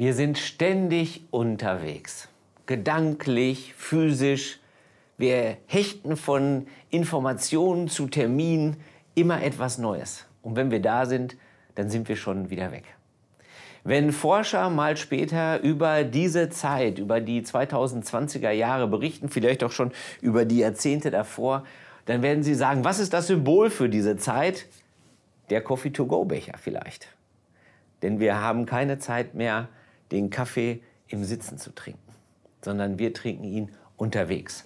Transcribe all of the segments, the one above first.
Wir sind ständig unterwegs, gedanklich, physisch. Wir hechten von Informationen zu Terminen immer etwas Neues. Und wenn wir da sind, dann sind wir schon wieder weg. Wenn Forscher mal später über diese Zeit, über die 2020er Jahre berichten, vielleicht auch schon über die Jahrzehnte davor, dann werden sie sagen, was ist das Symbol für diese Zeit? Der Coffee-to-go-Becher vielleicht. Denn wir haben keine Zeit mehr, den Kaffee im Sitzen zu trinken, sondern wir trinken ihn unterwegs.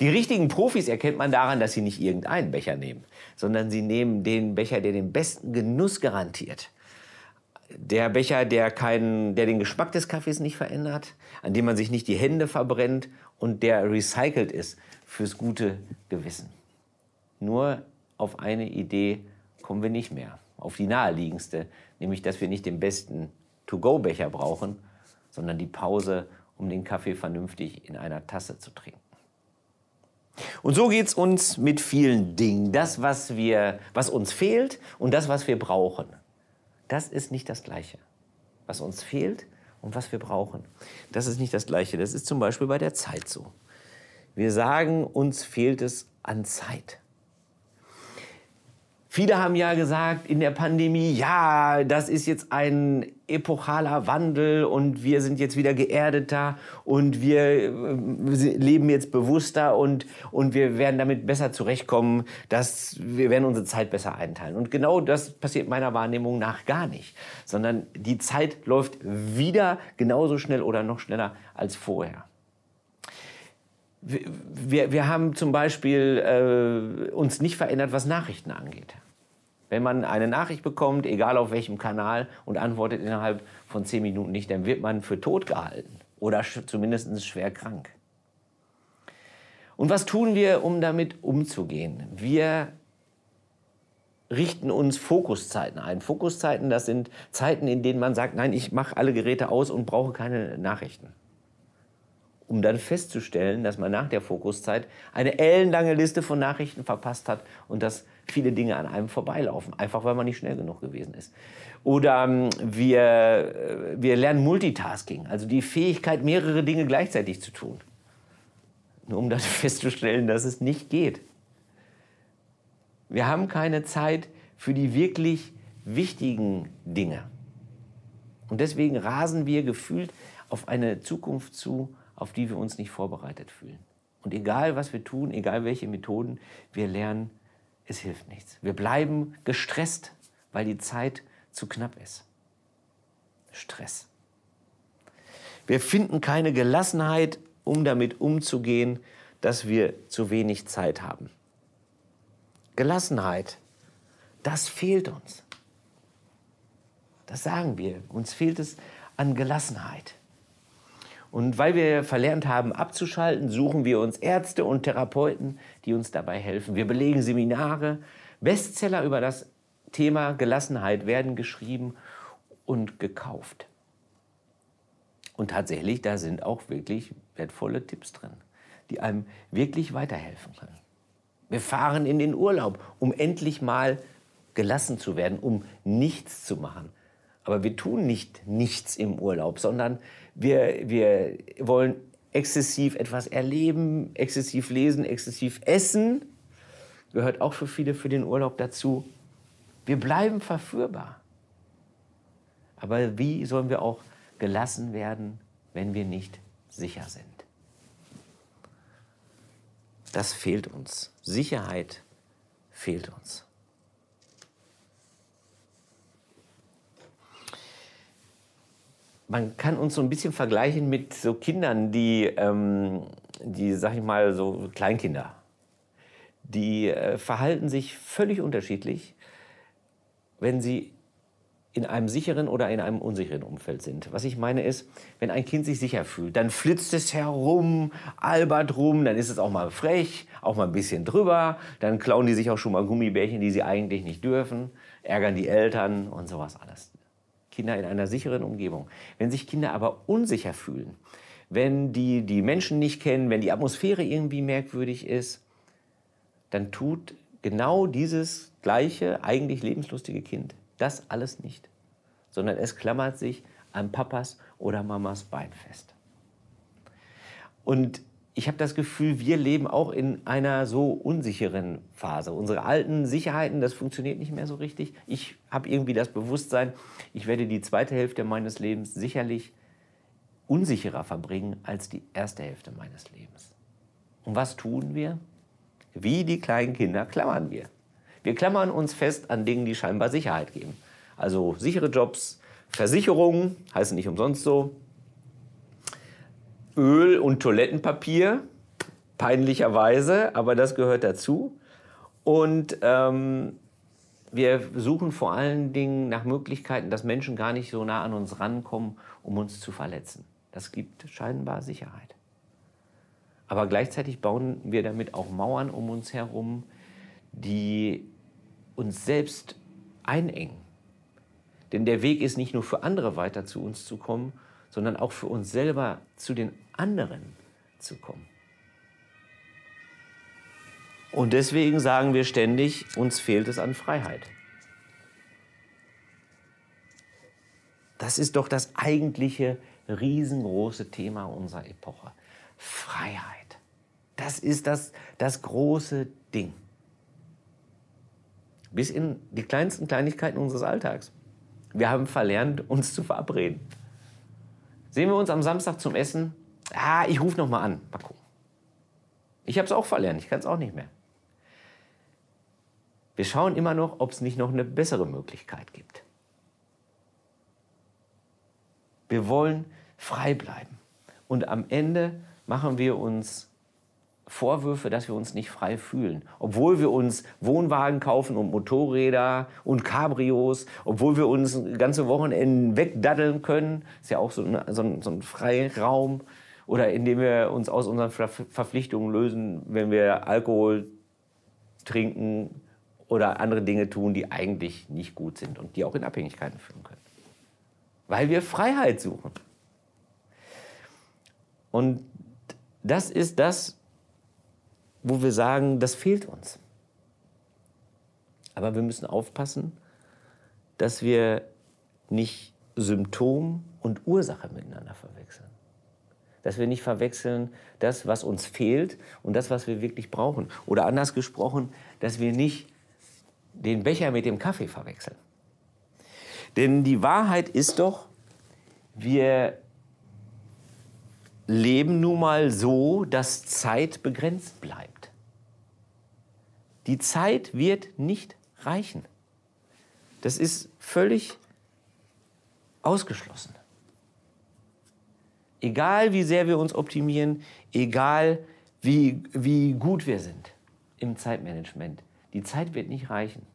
Die richtigen Profis erkennt man daran, dass sie nicht irgendeinen Becher nehmen, sondern sie nehmen den Becher, der den besten Genuss garantiert. Der Becher, der, keinen, der den Geschmack des Kaffees nicht verändert, an dem man sich nicht die Hände verbrennt und der recycelt ist fürs gute Gewissen. Nur auf eine Idee kommen wir nicht mehr, auf die naheliegendste, nämlich dass wir nicht den besten To-Go-Becher brauchen, sondern die Pause, um den Kaffee vernünftig in einer Tasse zu trinken. Und so geht es uns mit vielen Dingen. Das, was, wir, was uns fehlt und das, was wir brauchen, das ist nicht das Gleiche. Was uns fehlt und was wir brauchen, das ist nicht das Gleiche. Das ist zum Beispiel bei der Zeit so. Wir sagen, uns fehlt es an Zeit. Viele haben ja gesagt in der Pandemie, ja, das ist jetzt ein epochaler Wandel und wir sind jetzt wieder geerdeter und wir äh, leben jetzt bewusster und, und wir werden damit besser zurechtkommen, dass wir werden unsere Zeit besser einteilen. Und genau das passiert meiner Wahrnehmung nach gar nicht, sondern die Zeit läuft wieder genauso schnell oder noch schneller als vorher. Wir, wir haben zum Beispiel äh, uns nicht verändert, was Nachrichten angeht. Wenn man eine Nachricht bekommt, egal auf welchem Kanal, und antwortet innerhalb von zehn Minuten nicht, dann wird man für tot gehalten oder zumindest schwer krank. Und was tun wir, um damit umzugehen? Wir richten uns Fokuszeiten ein. Fokuszeiten, das sind Zeiten, in denen man sagt, nein, ich mache alle Geräte aus und brauche keine Nachrichten. Um dann festzustellen, dass man nach der Fokuszeit eine ellenlange Liste von Nachrichten verpasst hat und das viele Dinge an einem vorbeilaufen, einfach weil man nicht schnell genug gewesen ist. Oder ähm, wir, äh, wir lernen Multitasking, also die Fähigkeit, mehrere Dinge gleichzeitig zu tun. Nur um dann festzustellen, dass es nicht geht. Wir haben keine Zeit für die wirklich wichtigen Dinge. Und deswegen rasen wir gefühlt auf eine Zukunft zu, auf die wir uns nicht vorbereitet fühlen. Und egal, was wir tun, egal welche Methoden, wir lernen es hilft nichts. Wir bleiben gestresst, weil die Zeit zu knapp ist. Stress. Wir finden keine Gelassenheit, um damit umzugehen, dass wir zu wenig Zeit haben. Gelassenheit, das fehlt uns. Das sagen wir. Uns fehlt es an Gelassenheit. Und weil wir verlernt haben abzuschalten, suchen wir uns Ärzte und Therapeuten, die uns dabei helfen. Wir belegen Seminare. Bestseller über das Thema Gelassenheit werden geschrieben und gekauft. Und tatsächlich, da sind auch wirklich wertvolle Tipps drin, die einem wirklich weiterhelfen können. Wir fahren in den Urlaub, um endlich mal gelassen zu werden, um nichts zu machen. Aber wir tun nicht nichts im Urlaub, sondern wir, wir wollen exzessiv etwas erleben, exzessiv lesen, exzessiv essen. Gehört auch für viele für den Urlaub dazu. Wir bleiben verführbar. Aber wie sollen wir auch gelassen werden, wenn wir nicht sicher sind? Das fehlt uns. Sicherheit fehlt uns. Man kann uns so ein bisschen vergleichen mit so Kindern, die, ähm, die sag ich mal, so Kleinkinder. Die äh, verhalten sich völlig unterschiedlich, wenn sie in einem sicheren oder in einem unsicheren Umfeld sind. Was ich meine ist, wenn ein Kind sich sicher fühlt, dann flitzt es herum, albert rum, dann ist es auch mal frech, auch mal ein bisschen drüber, dann klauen die sich auch schon mal Gummibärchen, die sie eigentlich nicht dürfen, ärgern die Eltern und sowas alles. Kinder in einer sicheren Umgebung. Wenn sich Kinder aber unsicher fühlen, wenn die die Menschen nicht kennen, wenn die Atmosphäre irgendwie merkwürdig ist, dann tut genau dieses gleiche, eigentlich lebenslustige Kind das alles nicht, sondern es klammert sich an Papas oder Mamas Bein fest. Und ich habe das Gefühl, wir leben auch in einer so unsicheren Phase. Unsere alten Sicherheiten, das funktioniert nicht mehr so richtig. Ich habe irgendwie das Bewusstsein, ich werde die zweite Hälfte meines Lebens sicherlich unsicherer verbringen als die erste Hälfte meines Lebens. Und was tun wir? Wie die kleinen Kinder klammern wir. Wir klammern uns fest an Dingen, die scheinbar Sicherheit geben. Also sichere Jobs, Versicherungen, heißen nicht umsonst so, Öl und Toilettenpapier, peinlicherweise, aber das gehört dazu. Und ähm, wir suchen vor allen Dingen nach Möglichkeiten, dass Menschen gar nicht so nah an uns rankommen, um uns zu verletzen. Das gibt scheinbar Sicherheit. Aber gleichzeitig bauen wir damit auch Mauern um uns herum, die uns selbst einengen. Denn der Weg ist nicht nur für andere weiter zu uns zu kommen, sondern auch für uns selber zu den anderen zu kommen. Und deswegen sagen wir ständig, uns fehlt es an Freiheit. Das ist doch das eigentliche riesengroße Thema unserer Epoche. Freiheit. Das ist das, das große Ding. Bis in die kleinsten Kleinigkeiten unseres Alltags. Wir haben verlernt, uns zu verabreden. Sehen wir uns am Samstag zum Essen? Ah, ich rufe noch mal an. Mal gucken. Ich habe es auch verlernt. Ich kann es auch nicht mehr. Wir schauen immer noch, ob es nicht noch eine bessere Möglichkeit gibt. Wir wollen frei bleiben. Und am Ende machen wir uns Vorwürfe, dass wir uns nicht frei fühlen. Obwohl wir uns Wohnwagen kaufen und Motorräder und Cabrios, obwohl wir uns ganze Wochenenden wegdaddeln können, ist ja auch so, eine, so, ein, so ein Freiraum. Oder indem wir uns aus unseren Verpflichtungen lösen, wenn wir Alkohol trinken oder andere Dinge tun, die eigentlich nicht gut sind und die auch in Abhängigkeiten führen können. Weil wir Freiheit suchen. Und das ist das, wo wir sagen, das fehlt uns. Aber wir müssen aufpassen, dass wir nicht Symptom und Ursache miteinander verwechseln. Dass wir nicht verwechseln das, was uns fehlt und das, was wir wirklich brauchen. Oder anders gesprochen, dass wir nicht den Becher mit dem Kaffee verwechseln. Denn die Wahrheit ist doch, wir leben nun mal so, dass Zeit begrenzt bleibt. Die Zeit wird nicht reichen. Das ist völlig ausgeschlossen. Egal wie sehr wir uns optimieren, egal wie, wie gut wir sind im Zeitmanagement, die Zeit wird nicht reichen.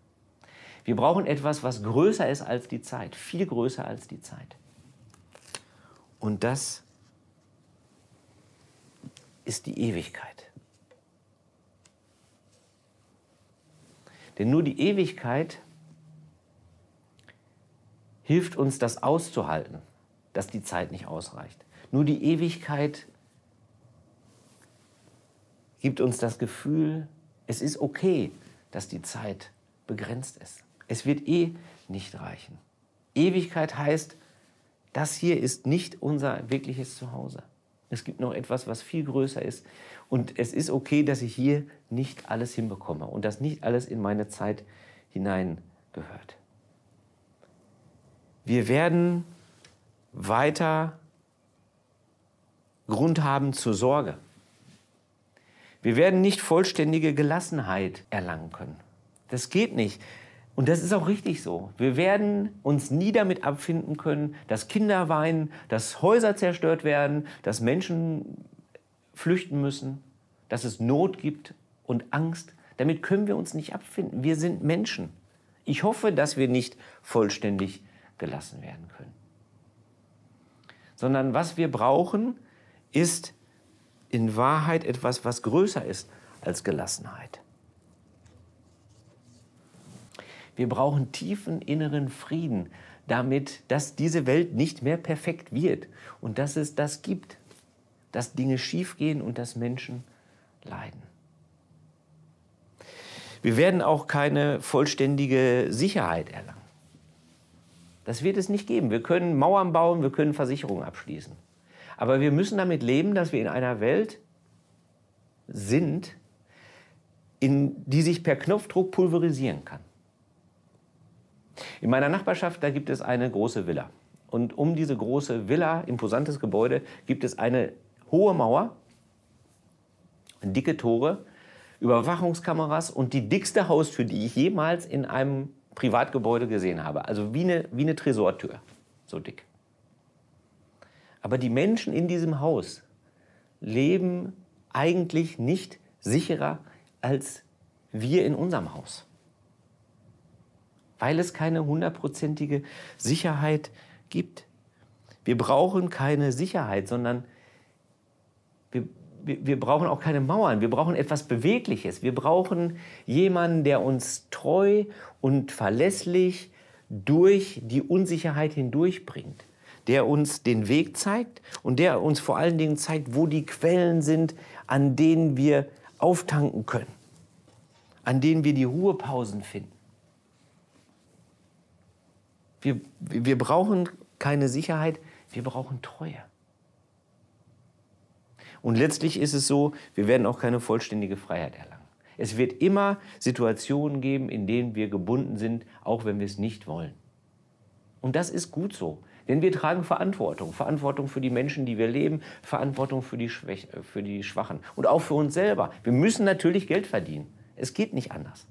Wir brauchen etwas, was größer ist als die Zeit, viel größer als die Zeit. Und das ist die Ewigkeit. Denn nur die Ewigkeit hilft uns, das auszuhalten, dass die Zeit nicht ausreicht. Nur die Ewigkeit gibt uns das Gefühl, es ist okay, dass die Zeit begrenzt ist. Es wird eh nicht reichen. Ewigkeit heißt, das hier ist nicht unser wirkliches Zuhause. Es gibt noch etwas, was viel größer ist. Und es ist okay, dass ich hier nicht alles hinbekomme und dass nicht alles in meine Zeit hineingehört. Wir werden weiter Grund haben zur Sorge. Wir werden nicht vollständige Gelassenheit erlangen können. Das geht nicht. Und das ist auch richtig so. Wir werden uns nie damit abfinden können, dass Kinder weinen, dass Häuser zerstört werden, dass Menschen flüchten müssen, dass es Not gibt und Angst. Damit können wir uns nicht abfinden. Wir sind Menschen. Ich hoffe, dass wir nicht vollständig gelassen werden können. Sondern was wir brauchen, ist in Wahrheit etwas, was größer ist als Gelassenheit. Wir brauchen tiefen inneren Frieden, damit, dass diese Welt nicht mehr perfekt wird und dass es das gibt, dass Dinge schiefgehen und dass Menschen leiden. Wir werden auch keine vollständige Sicherheit erlangen. Das wird es nicht geben. Wir können Mauern bauen, wir können Versicherungen abschließen. Aber wir müssen damit leben, dass wir in einer Welt sind, in die sich per Knopfdruck pulverisieren kann. In meiner Nachbarschaft, da gibt es eine große Villa. Und um diese große Villa, imposantes Gebäude, gibt es eine hohe Mauer, dicke Tore, Überwachungskameras und die dickste Haustür, die ich jemals in einem Privatgebäude gesehen habe. Also wie eine, wie eine Tresortür, so dick. Aber die Menschen in diesem Haus leben eigentlich nicht sicherer als wir in unserem Haus. Weil es keine hundertprozentige Sicherheit gibt. Wir brauchen keine Sicherheit, sondern wir, wir, wir, brauchen auch keine Mauern. Wir brauchen etwas Bewegliches. Wir brauchen jemanden, der uns treu und verlässlich durch die Unsicherheit hindurchbringt. Der uns den Weg zeigt und der uns vor allen Dingen zeigt, wo die Quellen sind, an denen wir auftanken können, an denen wir die Ruhepausen finden. Wir, wir brauchen keine Sicherheit, wir brauchen Treue. Und letztlich ist es so, wir werden auch keine vollständige Freiheit erlangen. Es wird immer Situationen geben, in denen wir gebunden sind, auch wenn wir es nicht wollen. Und das ist gut so. Denn wir tragen Verantwortung. Verantwortung für die Menschen, die wir leben, Verantwortung für die, Schwäch für die Schwachen und auch für uns selber. Wir müssen natürlich Geld verdienen. Es geht nicht anders.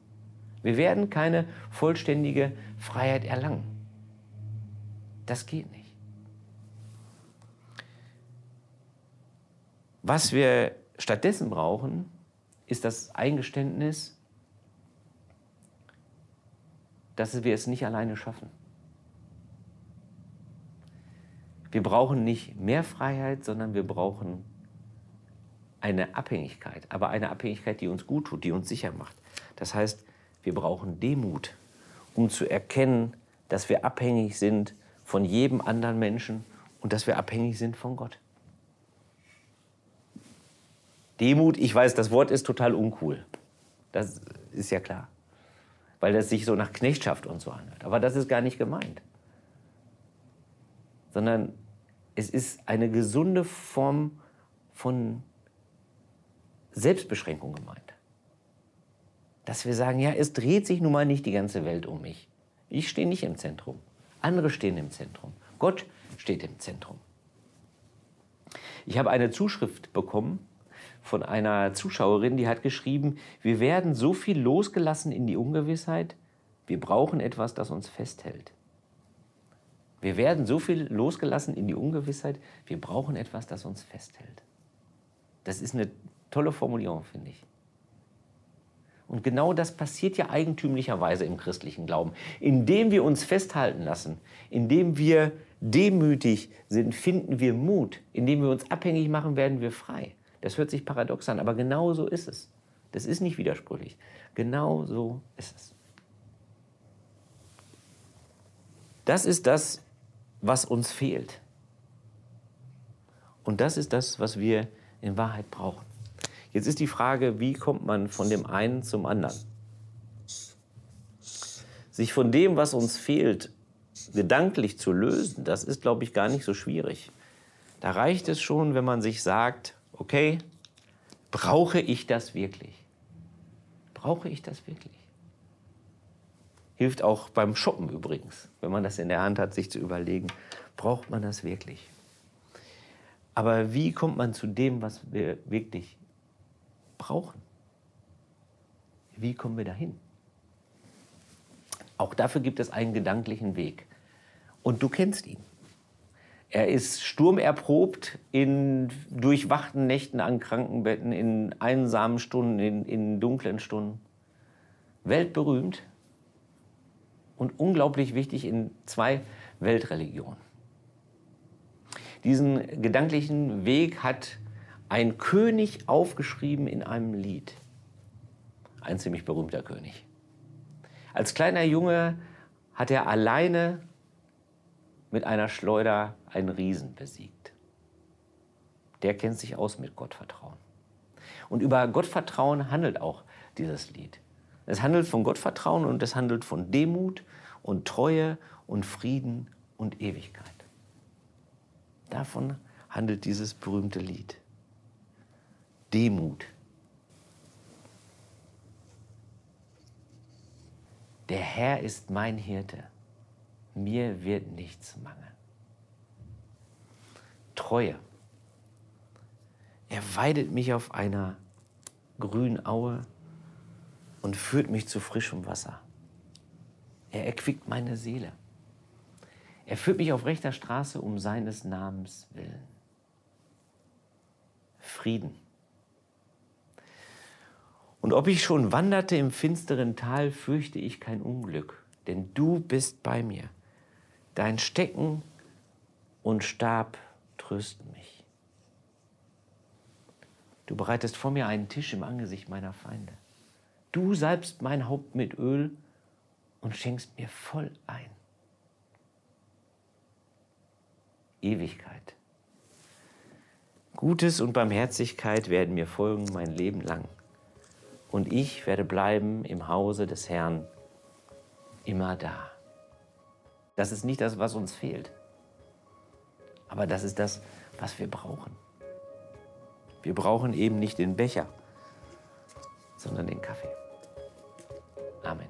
Wir werden keine vollständige Freiheit erlangen. Das geht nicht. Was wir stattdessen brauchen, ist das Eingeständnis, dass wir es nicht alleine schaffen. Wir brauchen nicht mehr Freiheit, sondern wir brauchen eine Abhängigkeit, aber eine Abhängigkeit, die uns gut tut, die uns sicher macht. Das heißt, wir brauchen Demut, um zu erkennen, dass wir abhängig sind von jedem anderen Menschen und dass wir abhängig sind von Gott. Demut, ich weiß, das Wort ist total uncool. Das ist ja klar. Weil das sich so nach Knechtschaft und so anhört. Aber das ist gar nicht gemeint sondern es ist eine gesunde Form von Selbstbeschränkung gemeint. Dass wir sagen, ja, es dreht sich nun mal nicht die ganze Welt um mich. Ich stehe nicht im Zentrum. Andere stehen im Zentrum. Gott steht im Zentrum. Ich habe eine Zuschrift bekommen von einer Zuschauerin, die hat geschrieben, wir werden so viel losgelassen in die Ungewissheit, wir brauchen etwas, das uns festhält. Wir werden so viel losgelassen in die Ungewissheit, wir brauchen etwas, das uns festhält. Das ist eine tolle Formulierung, finde ich. Und genau das passiert ja eigentümlicherweise im christlichen Glauben. Indem wir uns festhalten lassen, indem wir demütig sind, finden wir Mut. Indem wir uns abhängig machen, werden wir frei. Das hört sich paradox an, aber genau so ist es. Das ist nicht widersprüchlich. Genau so ist es. Das ist das, was uns fehlt. Und das ist das, was wir in Wahrheit brauchen. Jetzt ist die Frage, wie kommt man von dem einen zum anderen? Sich von dem, was uns fehlt, gedanklich zu lösen, das ist, glaube ich, gar nicht so schwierig. Da reicht es schon, wenn man sich sagt, okay, brauche ich das wirklich? Brauche ich das wirklich? Hilft auch beim Shoppen übrigens, wenn man das in der Hand hat, sich zu überlegen, braucht man das wirklich? Aber wie kommt man zu dem, was wir wirklich brauchen? Wie kommen wir dahin? Auch dafür gibt es einen gedanklichen Weg. Und du kennst ihn. Er ist sturmerprobt in durchwachten Nächten an Krankenbetten, in einsamen Stunden, in, in dunklen Stunden. Weltberühmt und unglaublich wichtig in zwei Weltreligionen. Diesen gedanklichen Weg hat ein König aufgeschrieben in einem Lied. Ein ziemlich berühmter König. Als kleiner Junge hat er alleine mit einer Schleuder einen Riesen besiegt. Der kennt sich aus mit Gottvertrauen. Und über Gottvertrauen handelt auch dieses Lied. Es handelt von Gottvertrauen und es handelt von Demut und Treue und Frieden und Ewigkeit. Davon handelt dieses berühmte Lied. Demut. Der Herr ist mein Hirte, mir wird nichts mangeln. Treue. Er weidet mich auf einer grünen Aue und führt mich zu frischem Wasser. Er erquickt meine Seele. Er führt mich auf rechter Straße um seines Namens willen. Frieden. Und ob ich schon wanderte im finsteren Tal, fürchte ich kein Unglück, denn du bist bei mir. Dein Stecken und Stab trösten mich. Du bereitest vor mir einen Tisch im Angesicht meiner Feinde. Du salbst mein Haupt mit Öl und schenkst mir voll ein. Ewigkeit. Gutes und Barmherzigkeit werden mir folgen mein Leben lang. Und ich werde bleiben im Hause des Herrn immer da. Das ist nicht das, was uns fehlt. Aber das ist das, was wir brauchen. Wir brauchen eben nicht den Becher, sondern den Kaffee. Amen.